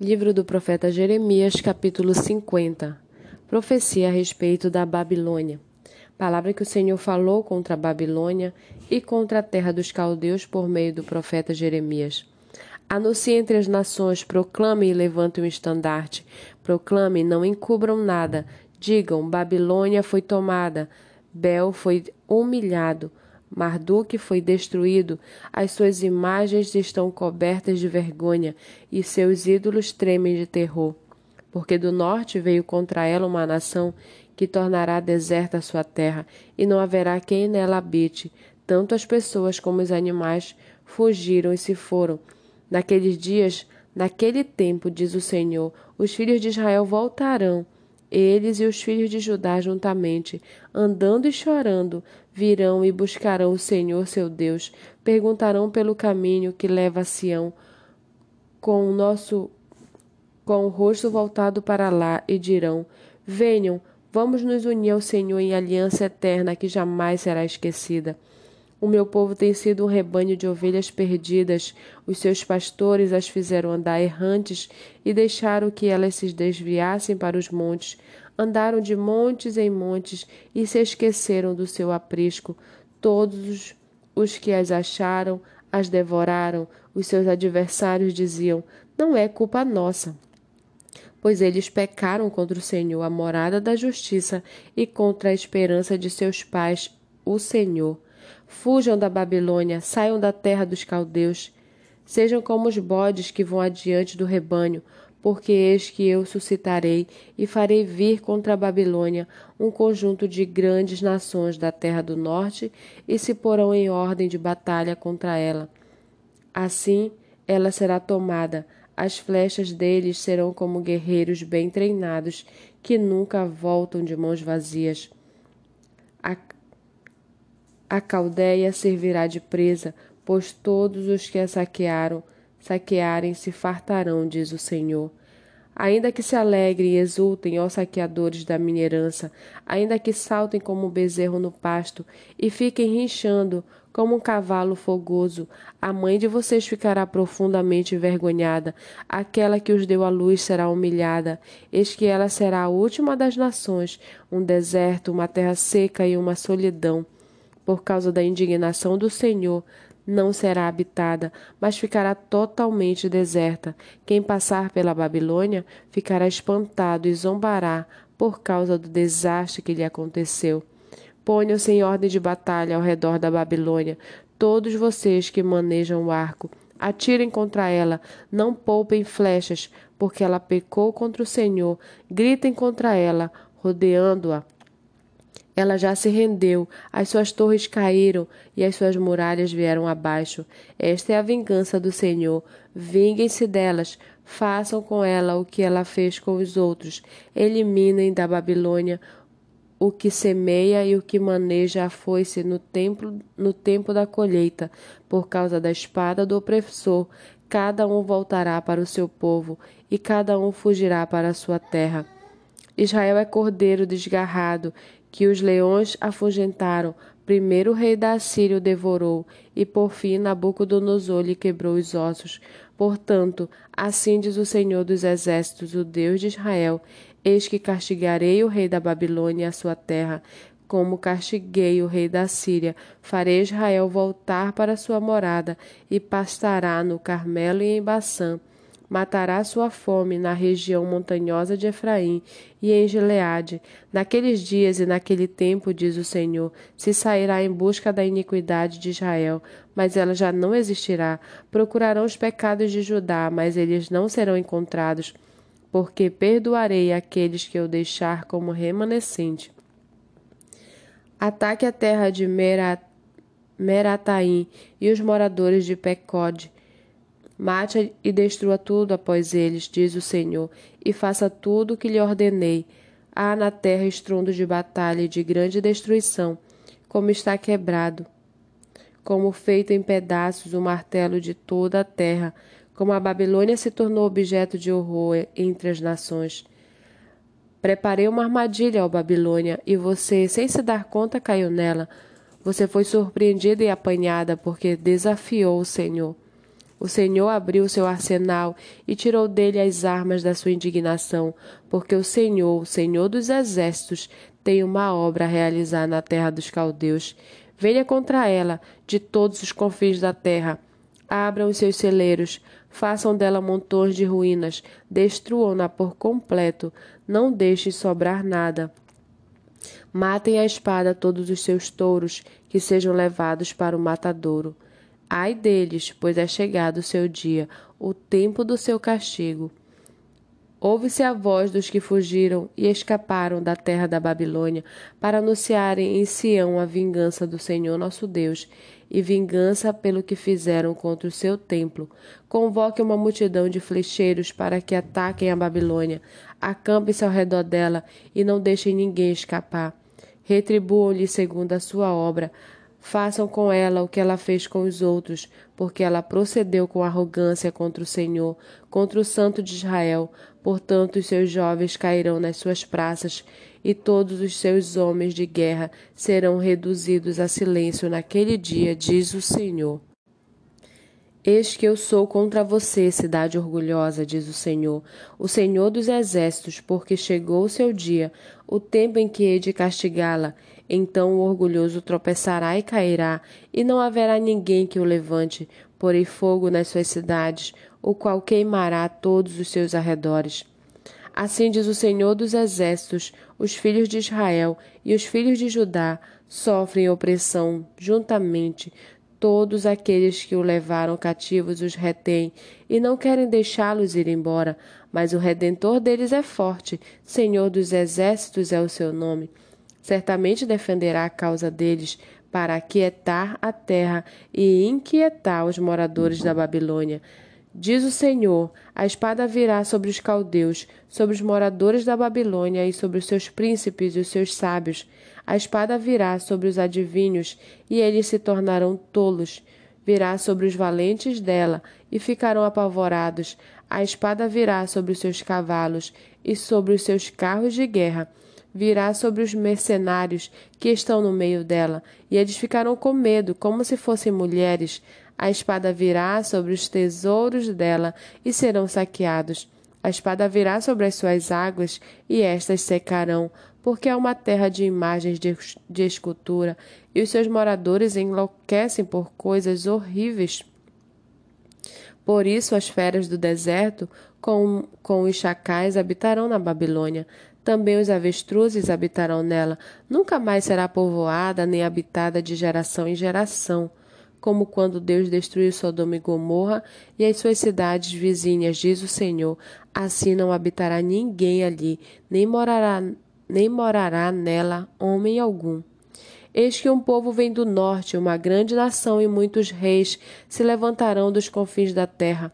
Livro do profeta Jeremias, capítulo 50. Profecia a respeito da Babilônia. Palavra que o Senhor falou contra a Babilônia e contra a terra dos caldeus por meio do profeta Jeremias. Anuncie entre as nações, proclame e levante um estandarte. Proclame, não encubram nada. Digam: Babilônia foi tomada, Bel foi humilhado. Marduk foi destruído, as suas imagens estão cobertas de vergonha e seus ídolos tremem de terror. Porque do norte veio contra ela uma nação que tornará deserta a sua terra, e não haverá quem nela habite. Tanto as pessoas como os animais fugiram e se foram. Naqueles dias, naquele tempo, diz o Senhor, os filhos de Israel voltarão eles e os filhos de Judá juntamente, andando e chorando, virão e buscarão o Senhor seu Deus, perguntarão pelo caminho que leva a Sião, com o nosso com o rosto voltado para lá, e dirão: Venham, vamos nos unir ao Senhor em aliança eterna que jamais será esquecida. O meu povo tem sido um rebanho de ovelhas perdidas. Os seus pastores as fizeram andar errantes e deixaram que elas se desviassem para os montes. Andaram de montes em montes e se esqueceram do seu aprisco. Todos os que as acharam as devoraram. Os seus adversários diziam: Não é culpa nossa pois eles pecaram contra o Senhor, a morada da justiça, e contra a esperança de seus pais, o Senhor. Fujam da Babilônia, saiam da terra dos caldeus. Sejam como os bodes que vão adiante do rebanho, porque eis que eu suscitarei e farei vir contra a Babilônia um conjunto de grandes nações da terra do norte e se porão em ordem de batalha contra ela. Assim ela será tomada, as flechas deles serão como guerreiros bem treinados que nunca voltam de mãos vazias. A caldeia servirá de presa, pois todos os que a saquearam, saquearem se fartarão, diz o Senhor. Ainda que se alegrem e exultem, ó saqueadores da minha herança, ainda que saltem como um bezerro no pasto e fiquem rinchando como um cavalo fogoso, a mãe de vocês ficará profundamente envergonhada, aquela que os deu à luz será humilhada, eis que ela será a última das nações, um deserto, uma terra seca e uma solidão por causa da indignação do Senhor, não será habitada, mas ficará totalmente deserta. Quem passar pela Babilônia ficará espantado e zombará por causa do desastre que lhe aconteceu. Ponham-se em ordem de batalha ao redor da Babilônia, todos vocês que manejam o arco. Atirem contra ela, não poupem flechas, porque ela pecou contra o Senhor. Gritem contra ela, rodeando-a ela já se rendeu, as suas torres caíram e as suas muralhas vieram abaixo. Esta é a vingança do Senhor. Vinguem-se delas, façam com ela o que ela fez com os outros. Eliminem da Babilônia o que semeia e o que maneja a foice no tempo, no tempo da colheita, por causa da espada do opressor. Cada um voltará para o seu povo e cada um fugirá para a sua terra. Israel é cordeiro desgarrado que os leões afugentaram. Primeiro o rei da Assíria o devorou, e por fim Nabucodonosor lhe quebrou os ossos. Portanto, assim diz o Senhor dos Exércitos, o Deus de Israel: Eis que castigarei o rei da Babilônia e a sua terra, como castiguei o rei da Síria. Farei Israel voltar para sua morada, e pastará no Carmelo e em Baçã matará sua fome na região montanhosa de Efraim e em Gileade. Naqueles dias e naquele tempo, diz o Senhor, se sairá em busca da iniquidade de Israel, mas ela já não existirá. Procurarão os pecados de Judá, mas eles não serão encontrados, porque perdoarei aqueles que eu deixar como remanescente. Ataque a terra de Merataim e os moradores de Pecode Mate e destrua tudo após eles, diz o Senhor, e faça tudo o que lhe ordenei. Há na terra estrondo de batalha e de grande destruição, como está quebrado, como feito em pedaços o martelo de toda a terra, como a Babilônia se tornou objeto de horror entre as nações. Preparei uma armadilha, ó Babilônia, e você, sem se dar conta, caiu nela. Você foi surpreendida e apanhada porque desafiou o Senhor. O Senhor abriu seu arsenal e tirou dele as armas da sua indignação, porque o Senhor, o Senhor dos exércitos, tem uma obra a realizar na terra dos caldeus. Venha contra ela de todos os confins da terra. Abram os seus celeiros, façam dela montões de ruínas, destruam-na por completo, não deixem sobrar nada. Matem a espada todos os seus touros, que sejam levados para o matadouro. Ai deles, pois é chegado o seu dia, o tempo do seu castigo. Ouve-se a voz dos que fugiram e escaparam da terra da Babilônia, para anunciarem em Sião a vingança do Senhor nosso Deus, e vingança pelo que fizeram contra o seu templo. Convoque uma multidão de flecheiros para que ataquem a Babilônia. Acampem-se ao redor dela e não deixem ninguém escapar. Retribuam-lhe segundo a sua obra Façam com ela o que ela fez com os outros, porque ela procedeu com arrogância contra o Senhor, contra o Santo de Israel. Portanto, os seus jovens cairão nas suas praças, e todos os seus homens de guerra serão reduzidos a silêncio naquele dia, diz o Senhor. Eis que eu sou contra você, cidade orgulhosa, diz o Senhor, o Senhor dos exércitos, porque chegou o seu dia, o tempo em que hei de castigá-la. Então o orgulhoso tropeçará e cairá, e não haverá ninguém que o levante. Porei fogo nas suas cidades, o qual queimará todos os seus arredores. Assim diz o Senhor dos exércitos: os filhos de Israel e os filhos de Judá sofrem opressão juntamente Todos aqueles que o levaram cativos os retêm e não querem deixá-los ir embora, mas o redentor deles é forte, Senhor dos exércitos é o seu nome. Certamente defenderá a causa deles para aquietar a terra e inquietar os moradores da Babilônia. Diz o Senhor: a espada virá sobre os caldeus, sobre os moradores da Babilônia e sobre os seus príncipes e os seus sábios. A espada virá sobre os adivinhos, e eles se tornarão tolos. Virá sobre os valentes dela, e ficarão apavorados. A espada virá sobre os seus cavalos, e sobre os seus carros de guerra. Virá sobre os mercenários que estão no meio dela, e eles ficarão com medo, como se fossem mulheres. A espada virá sobre os tesouros dela, e serão saqueados. A espada virá sobre as suas águas, e estas secarão, porque é uma terra de imagens de, de escultura, e os seus moradores enlouquecem por coisas horríveis. Por isso, as feras do deserto, com, com os chacais, habitarão na Babilônia. Também os avestruzes habitarão nela. Nunca mais será povoada nem habitada de geração em geração como quando Deus destruiu Sodoma e Gomorra e as suas cidades vizinhas, diz o Senhor. Assim não habitará ninguém ali, nem morará, nem morará nela homem algum. Eis que um povo vem do norte, uma grande nação e muitos reis se levantarão dos confins da terra.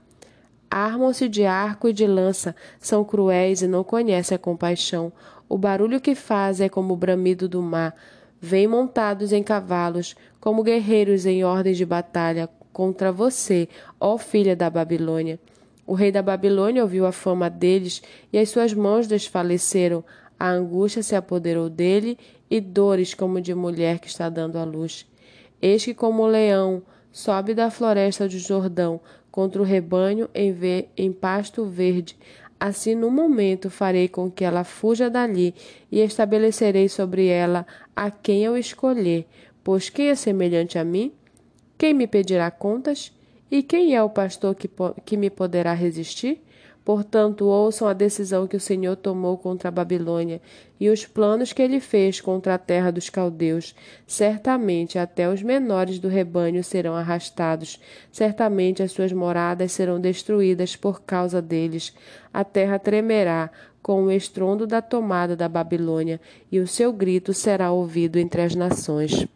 Armam-se de arco e de lança, são cruéis e não conhecem a compaixão. O barulho que fazem é como o bramido do mar vêm montados em cavalos, como guerreiros em ordem de batalha contra você, ó filha da Babilônia. O rei da Babilônia ouviu a fama deles e as suas mãos desfaleceram. A angústia se apoderou dele e dores como de mulher que está dando à luz. Eis que, como o leão, sobe da floresta do Jordão contra o rebanho em, ver, em pasto verde, Assim, no momento, farei com que ela fuja dali e estabelecerei sobre ela a quem eu escolher. Pois quem é semelhante a mim? Quem me pedirá contas? E quem é o pastor que, que me poderá resistir? Portanto, ouçam a decisão que o Senhor tomou contra a Babilônia e os planos que ele fez contra a terra dos caldeus. Certamente até os menores do rebanho serão arrastados, certamente as suas moradas serão destruídas por causa deles. A terra tremerá com o estrondo da tomada da Babilônia, e o seu grito será ouvido entre as nações.